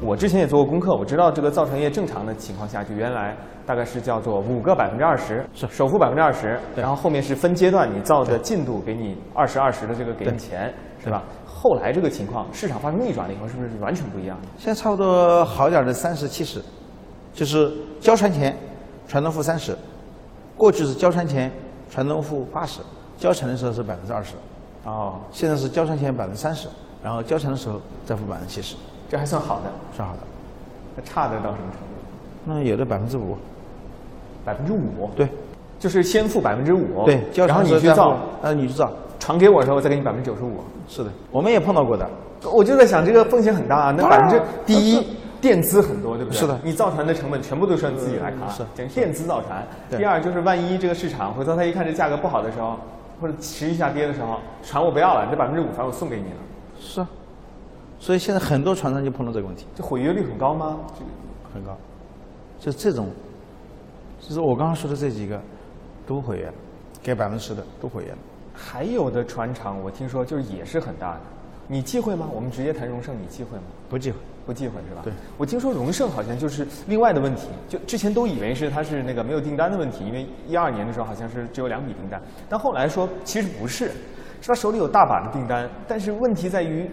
我之前也做过功课，我知道这个造船业正常的情况下，就原来大概是叫做五个百分之二十，是首付百分之二十，然后后面是分阶段，你造的进度给你二十二十的这个给你钱，是吧？后来这个情况，市场发生逆转了以后，是不是完全不一样？现在差不多好点的三十七十，就是交船前船东付三十，过去是交船前船东付八十，交船的时候是百分之二十，哦，现在是交船前百分之三十，然后交船的时候再付百分之七十，这还算好的，算好的。那差的到什么程度？那也得百分之五，百分之五，对就是先付百分之五，对，然后你去造，，呃，你去造，传给我的时候再给你百分之九十五。是的，我们也碰到过的。我就在想，这个风险很大啊。那百分之第一，垫资很多，对不对？是的你造船的成本全部都是你自己来扛，是垫资造船。对第二就是万一这个市场回头他一看这价格不好的时候，或者持续下跌的时候，船我不要了，这百分之五船我送给你了，是啊，所以现在很多船商就碰到这个问题，这毁约率很高吗？这个很高。就这种，就是我刚刚说的这几个，都毁约了，给百分之十的都毁约了。还有的船厂我听说就是也是很大的，你忌讳吗？我们直接谈荣盛，你忌讳吗？不忌讳。不忌讳是吧？对，我听说荣盛好像就是另外的问题，就之前都以为是它是那个没有订单的问题，因为一二年的时候好像是只有两笔订单，但后来说其实不是，是他手里有大把的订单，但是问题在于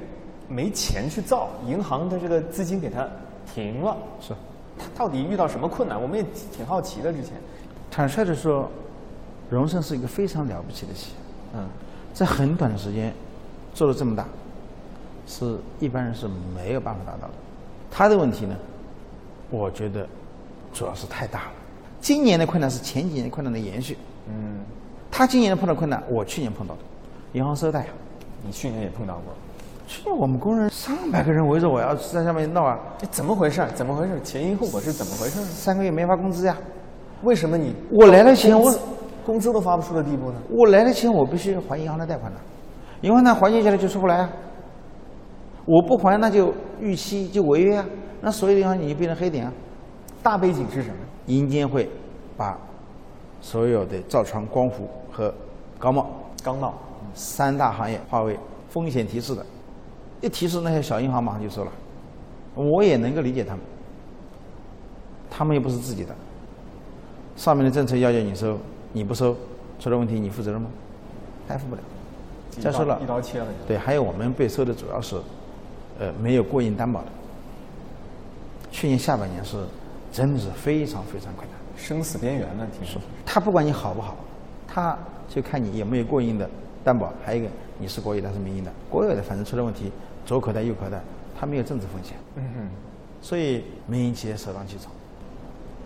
没钱去造，银行的这个资金给它停了，是，他到底遇到什么困难？我们也挺好奇的。之前，坦率的说，荣盛是一个非常了不起的企业，嗯，在很短的时间做了这么大，是一般人是没有办法达到的。他的问题呢，我觉得主要是太大了。今年的困难是前几年困难的延续。嗯，他今年碰到困难，我去年碰到的，银行收贷啊。你去年也碰到过，去年我们工人上百个人围着我要在下面闹啊，这怎么回事？怎么回事？前因后果是怎么回事？三个月没发工资呀。为什么你我来了钱我工资都发不出的地步呢？我来了钱，我必须还银行的贷款的，银行贷还进去了就出不来啊。我不还那就逾期就违约啊，那所有的银行你就变成黑点啊。大背景是什么？银监会把所有的造船、光伏和钢贸钢贸。三大行业划为风险提示的，一提示那些小银行马上就收了。我也能够理解他们，他们又不是自己的，上面的政策要求你收，你不收，出了问题你负责任吗？担负不了。再说了一刀切了。对，还有我们被收的主要是，呃，没有过硬担保的。去年下半年是真的是非常非常困难。生死边缘了，听说。他不管你好不好，他就看你有没有过硬的担保，还有一个你是国有的还是民营的。国有的反正出了问题，左口袋右口袋，他没有政治风险，嗯哼，所以民营企业首当其冲。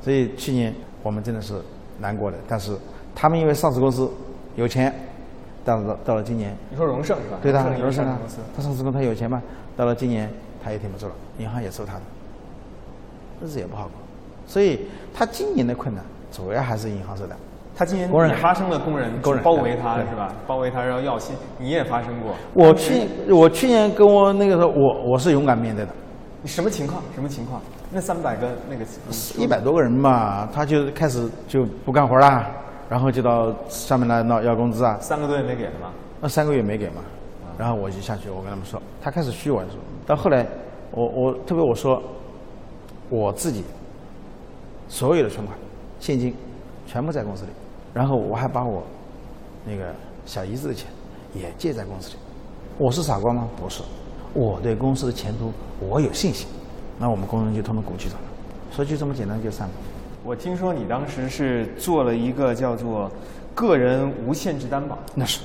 所以去年我们真的是难过的，但是他们因为上市公司有钱，但是到了今年，你说荣盛是吧？对的，荣盛公司，，他上市公司他有钱吗，到了今年他也挺不住了，银行也收他的，日子也不好过，所以他今年的困难主要还是银行收的。他今年工人也发生了工人工人包围他对是吧？包围他然后要薪，你也发生过。我去我去年跟我那个时候，我我是勇敢面对的，你什么情况？什么情况？那三百个那个一百多个人嘛，他就开始就不干活啦，然后就到上面来闹要工资啊，三个多月没给了吗？那三个月没给嘛，然后我就下去，我跟他们说，他开始虚我说，到后来我我特别我说，我自己所有的存款、现金全部在公司里，然后我还把我那个小姨子的钱也借在公司里。我是傻瓜吗？不是，我对公司的前途我有信心。那我们工人就通通鼓起走了，说就这么简单就散了。我听说你当时是做了一个叫做个人无限制担保，那是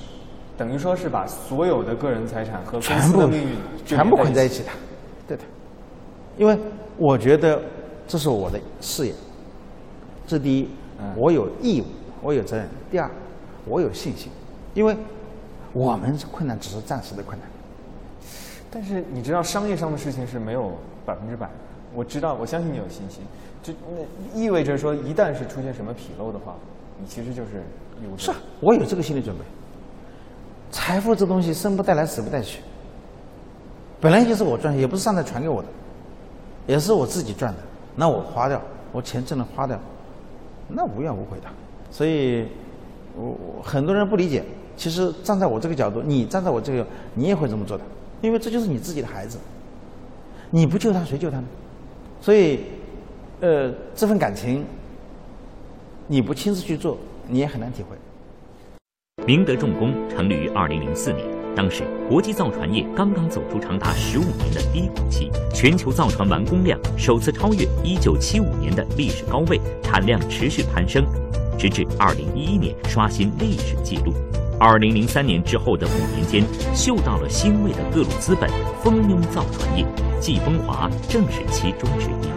等于说是把所有的个人财产和公全部司的命运全部捆在一一起的，对的。因为我觉得这是我的事业，这第一嗯，我有义务，我有责任；第二，我有信心，因为我们困难只是暂时的困难。但是你知道，商业上的事情是没有百分之百。我知道，我相信你有信心。就那意味着说，一旦是出现什么纰漏的话，你其实就是有是，我有这个心理准备。财富这东西生不带来，死不带去，本来就是我赚，也不是上帝传给我的，也是我自己赚的。那我花掉，我钱挣了花掉，那无怨无悔的。所以，我很多人不理解。其实站在我这个角度，你站在我这个，你也会这么做的，因为这就是你自己的孩子。你不救他，谁救他呢？所以，呃，这份感情，你不亲自去做，你也很难体会。明德重工成立于二零零四年，当时国际造船业刚刚走出长达十五年的低谷期，全球造船完工量首次超越一九七五年的历史高位，产量持续攀升，直至二零一一年刷新历史记录。二零零三年之后的五年间，嗅到了腥味的各路资本蜂拥造船业，季风华正是其中之一。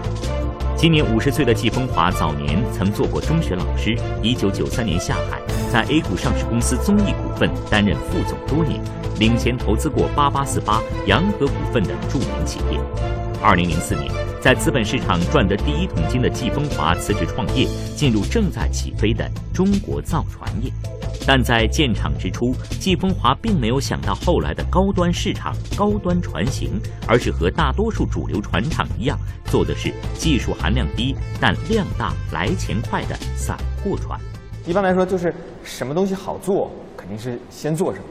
今年五十岁的季风华，早年曾做过中学老师。一九九三年下海，在 A 股上市公司综艺股份担任副总多年，领衔投资过八八四八、洋河股份等著名企业。二零零四年，在资本市场赚得第一桶金的季风华辞职创业，进入正在起飞的中国造船业。但在建厂之初，季风华并没有想到后来的高端市场、高端船型，而是和大多数主流船厂一样，做的是技术含量低但量大、来钱快的散货船。一般来说，就是什么东西好做，肯定是先做什么。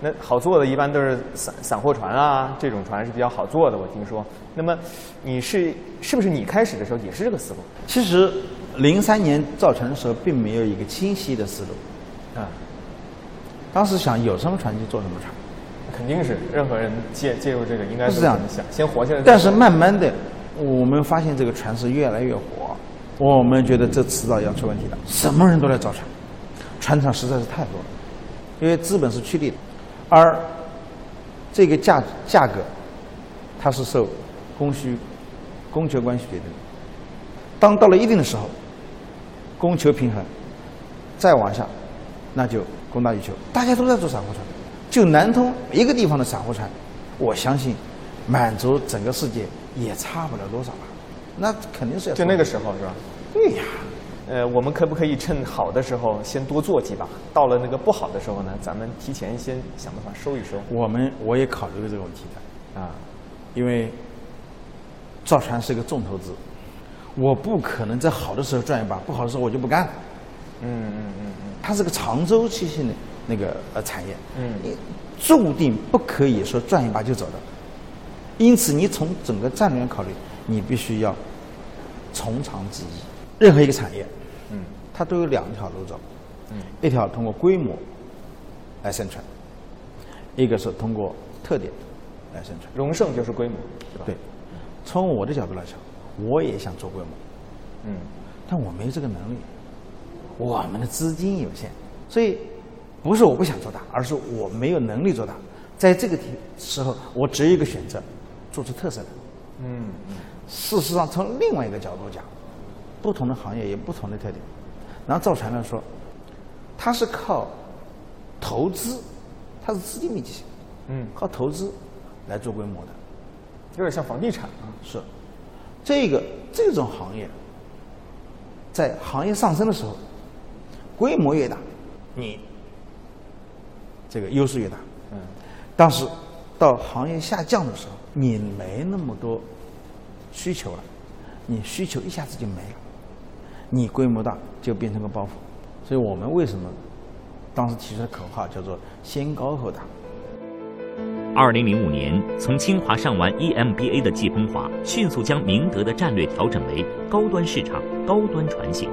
那好做的一般都是散散货船啊，这种船是比较好做的。我听说，那么你是是不是你开始的时候也是这个思路？其实，零三年造船的时候，并没有一个清晰的思路。啊，当时想有什么船就做什么船，肯定是任何人介介入这个应该是这样想，先活下来。但是慢慢的，我们发现这个船是越来越火，我们觉得这迟早要出问题的。什么人都来造船，船厂实在是太多了，因为资本是趋利的，而这个价价格，它是受供需、供求关系决定的。当到了一定的时候，供求平衡，再往下。那就供大于求，大家都在做散货船，就南通一个地方的散货船，我相信满足整个世界也差不了多少吧。那肯定是要就那个时候是吧？对呀。呃，我们可不可以趁好的时候先多做几把？到了那个不好的时候呢，咱们提前先想办法收一收。我们我也考虑过这个问题的啊，因为造船是一个重投资，我不可能在好的时候赚一把，不好的时候我就不干了。嗯嗯嗯嗯。它是个长周期性的那个呃产业，嗯，你注定不可以说赚一把就走的，因此你从整个战略考虑，你必须要从长计议。任何一个产业，嗯，它都有两条路走，嗯，一条通过规模来生存，一个是通过特点来生存。荣盛就是规模？对，从我的角度来讲，我也想做规模，嗯，但我没这个能力。我们的资金有限，所以不是我不想做大，而是我没有能力做大。在这个题时候，我只有一个选择，做出特色的。嗯嗯。事实上，从另外一个角度讲，不同的行业有不同的特点。拿造船来说，它是靠投资，它是资金密集型。嗯。靠投资来做规模的，有点像房地产啊。是。这个这种行业，在行业上升的时候。规模越大，你这个优势越大。嗯，但是到行业下降的时候，你没那么多需求了，你需求一下子就没了，你规模大就变成个包袱。所以我们为什么当时提出的口号叫做“先高后大”。二零零五年，从清华上完 EMBA 的季风华，迅速将明德的战略调整为高端市场、高端船型。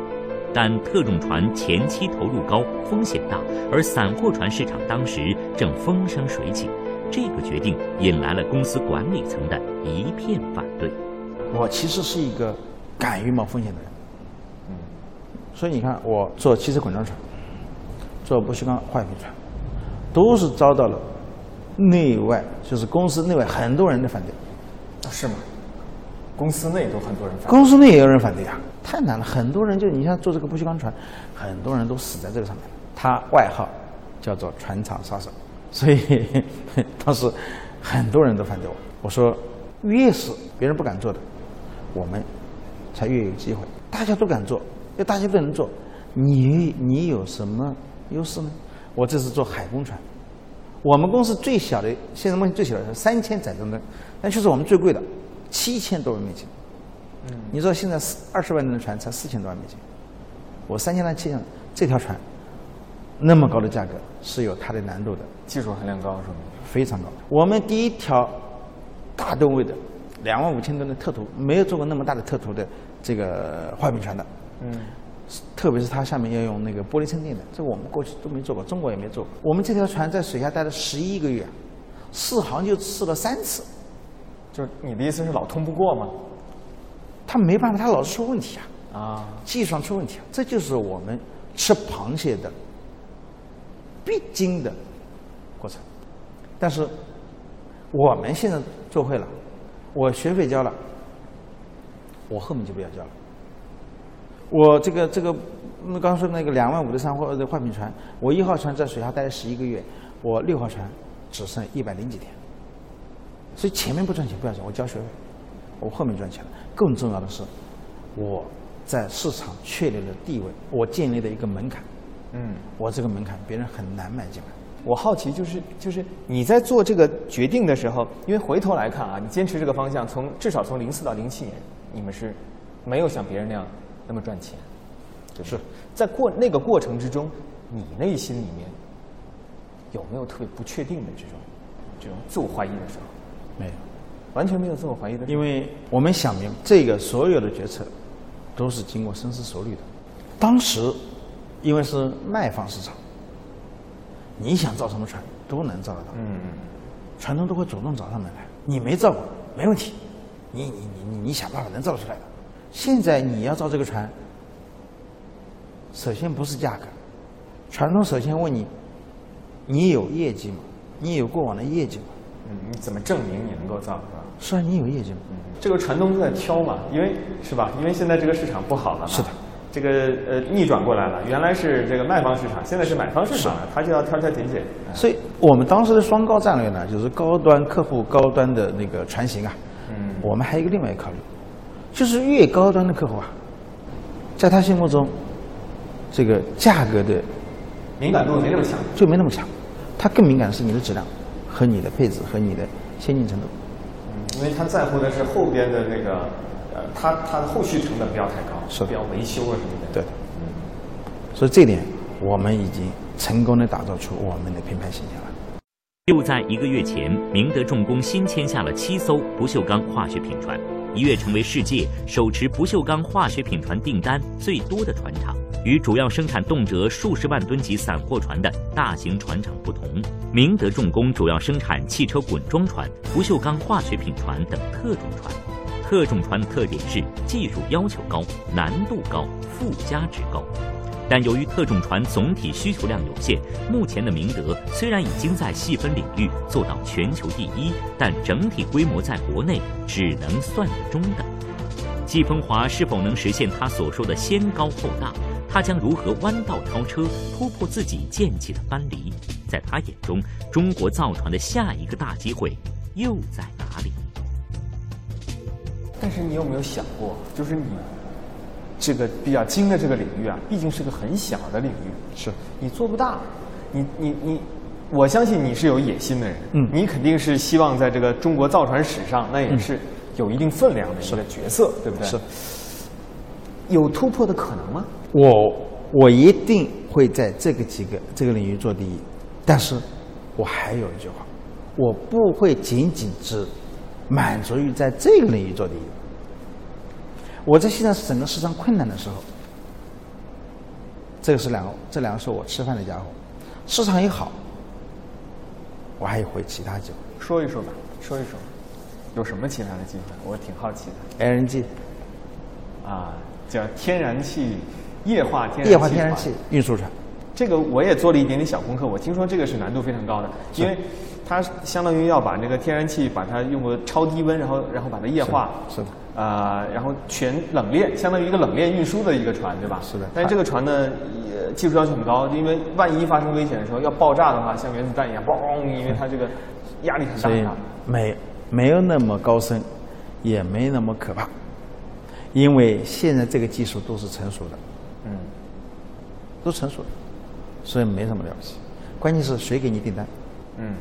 但特种船前期投入高，风险大，而散货船市场当时正风生水起，这个决定引来了公司管理层的一片反对。我其实是一个敢于冒风险的人，嗯，所以你看，我做汽车滚装船，做不锈钢化学品船，都是遭到了内外，就是公司内外很多人的反对。是吗？公司内都很多人反对。公司内也有人反对啊。太难了，很多人就你像做这个不锈钢船，很多人都死在这个上面。他外号叫做“船厂杀手”，所以当时很多人都反对我。我说，越是别人不敢做的，我们才越有机会。大家都敢做，要大家都能做，你你有什么优势呢？我这是做海工船，我们公司最小的现在目前最小的是三千载重吨，但却是我们最贵的，七千多万美金。你知道现在四二十万吨的船才四千多万美金，我三千万七千，这条船那么高的价格是有它的难度的，技术含量高是吗？非常高。我们第一条大吨位的两万五千吨的特图，没有做过那么大的特图的这个坏冰船的。嗯，特别是它下面要用那个玻璃衬垫的，这个我们过去都没做过，中国也没做过。我们这条船在水下待了十一个月，试航就试了三次，就是你的意思是老通不过吗？他没办法，他老是出问题啊，啊，技术上出问题啊，这就是我们吃螃蟹的必经的过程。但是我们现在做会了，我学费交了，我后面就不要交了。我这个这个，嗯刚刚说那个两万五的三货的换品船，我一号船在水下待了十一个月，我六号船只剩一百零几天。所以前面不赚钱不要紧，我交学费，我后面赚钱了。更重要的是，我在市场确立了地位，我建立了一个门槛。嗯，我这个门槛别人很难买进来。我好奇就是就是你在做这个决定的时候，因为回头来看啊，你坚持这个方向，从至少从零四到零七年，你们是没有像别人那样那么赚钱，是在过那个过程之中，你内心里面有没有特别不确定的这种这种自我怀疑的时候？没有，完全没有自我怀疑的，因为我们想明这个所有的决策都是经过深思熟虑的。当时因为是卖方市场，你想造什么船都能造得到。嗯嗯船东都会主动找上门来。你没造过，没问题，你你你你你想办法能造出来的。现在你要造这个船，首先不是价格，船东首先问你，你有业绩吗？你有过往的业绩吗？嗯，你怎么证明你能够造是吧？是啊，你有业绩吗？这个船东都在挑嘛，因为是吧？因为现在这个市场不好了嘛，是的，这个呃逆转过来了，原来是这个卖方市场，现在是买方市场了，他就要挑挑拣拣。所以我们当时的双高战略呢，就是高端客户高端的那个船型啊，嗯我们还有一个另外一个考虑，就是越高端的客户啊，在他心目中，这个价格的敏感度没那么强。就没那么强，他更敏感的是你的质量和你的配置和你的先进程度。因为他在乎的是后边的那个，呃，他他的后续成本不要太高，是不要维修啊什么的。对，所以这点我们已经成功的打造出我们的品牌形象了。就在一个月前，明德重工新签下了七艘不锈钢化学品船，一跃成为世界手持不锈钢化学品船订单最多的船厂。与主要生产动辄数十万吨级散货船的大型船厂不同，明德重工主要生产汽车滚装船、不锈钢化学品船等特种船。特种船的特点是技术要求高、难度高、附加值高。但由于特种船总体需求量有限，目前的明德虽然已经在细分领域做到全球第一，但整体规模在国内只能算中等。季风华是否能实现他所说的先高后大？他将如何弯道超车，突破自己建起的藩篱？在他眼中，中国造船的下一个大机会又在哪里？但是你有没有想过，就是你这个比较精的这个领域啊，毕竟是个很小的领域，是你做不大，你你你，我相信你是有野心的人，嗯你肯定是希望在这个中国造船史上，那也是有一定分量的一个角色，对不对？是，有突破的可能吗？我我一定会在这个几个这个领域做第一，但是我还有一句话，我不会仅仅只满足于在这个领域做第一。我在现在整个市场困难的时候，这个是两个，这两个是我吃饭的家伙。市场一好，我还有回其他机会说一说吧，说一说，有什么其他的机会？我挺好奇的。，LNG 啊，叫天然气液化天然气液化天然气运输船。这个我也做了一点点小功课，我听说这个是难度非常高的，因为它相当于要把那个天然气把它用个超低温，然后然后把它液化，是的呃，然后全冷链，相当于一个冷链运输的一个船，对吧？是的但是这个船呢，也技术要求很高，因为万一发生危险的时候要爆炸的话，像原子弹一样，嘣，因为它这个压力很大所以很大。没没有那么高深，也没那么可怕，因为现在这个技术都是成熟的，嗯，都成熟的，所以没什么了不起。关键是谁给你订单？嗯，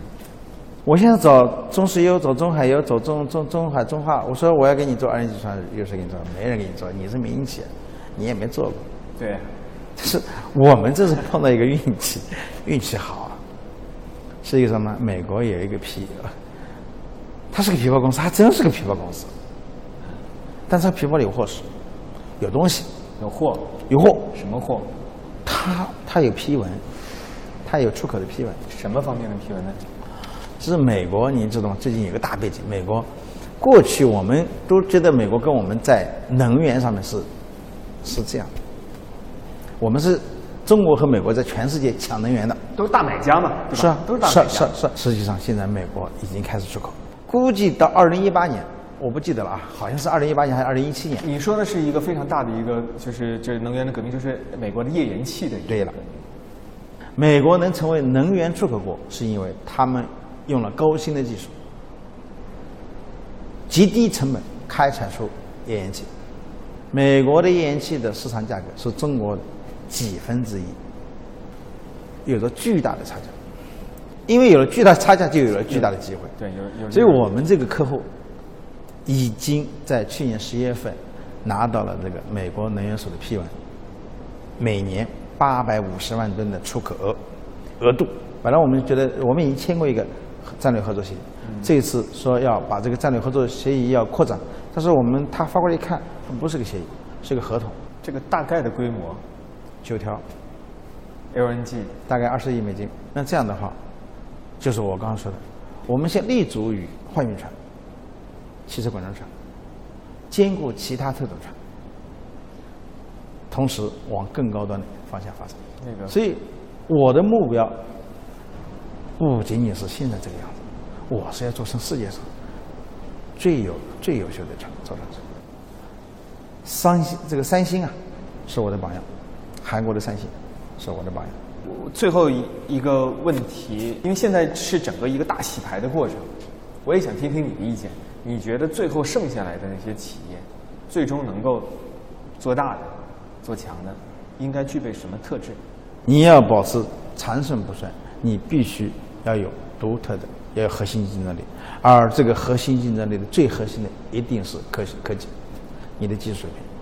我现在找中石油、走中海油、走中中中海中化，我说我要给你做二零级船，有谁给你做？没人给你做，你是民营企业，你也没做过。对，就是我们这是碰到一个运气，运气好啊，是一个什么？美国有一个皮，他是个皮包公司，还真是个皮包公司。但是他皮包里有货是，有东西，有货，有货。什么货？他他有批文，他有出口的批文。什么方面的批文呢？是美国，你知道吗？最近有个大背景，美国过去我们都觉得美国跟我们在能源上面是是这样，我们是中国和美国在全世界抢能源的，都是大买家嘛，对吧？是啊，都是大买家。是是。实际上，现在美国已经开始出口，估计到二零一八年，我不记得了啊，好像是二零一八年还是二零一七年。你说的是一个非常大的一个，就是这能源的革命，就是美国的页岩气的。对了美国能成为能源出口国，是因为他们用了高新的技术，极低成本开采出页岩气。美国的页岩气的市场价格是中国几分之一，有着巨大的差价。因为有了巨大差价，就有了巨大的机会。对，有有。所以我们这个客户已经在去年十一月份拿到了这个美国能源署的批文，每年八百五十万吨的出口额额度。本来我们觉得我们已经签过一个战略合作协议，这次说要把这个战略合作协议要扩展，但是我们他发过来一看，不是个协议，是个合同，这个大概的规模九条，，LNG 大概二十亿美金。那这样的话，就是我刚刚说的，我们先立足于换运船、汽车管装船，兼顾其他特种船，同时往更高端的方向发展。那个所以我的目标不仅仅是现在这个样子，我是要做成世界上最有最优秀的船造船厂。三星这个三星啊，是我的榜样，韩国的三星是我的榜样。最后一一个问题，因为现在是整个一个大洗牌的过程，我也想听听你的意见。你觉得最后剩下来的那些企业，最终能够做大的、做强的，应该具备什么特质？你要保持长盛不衰，你必须要有独特的，要有核心竞争力。而这个核心竞争力的最核心的一定是科科技，你的技术水平。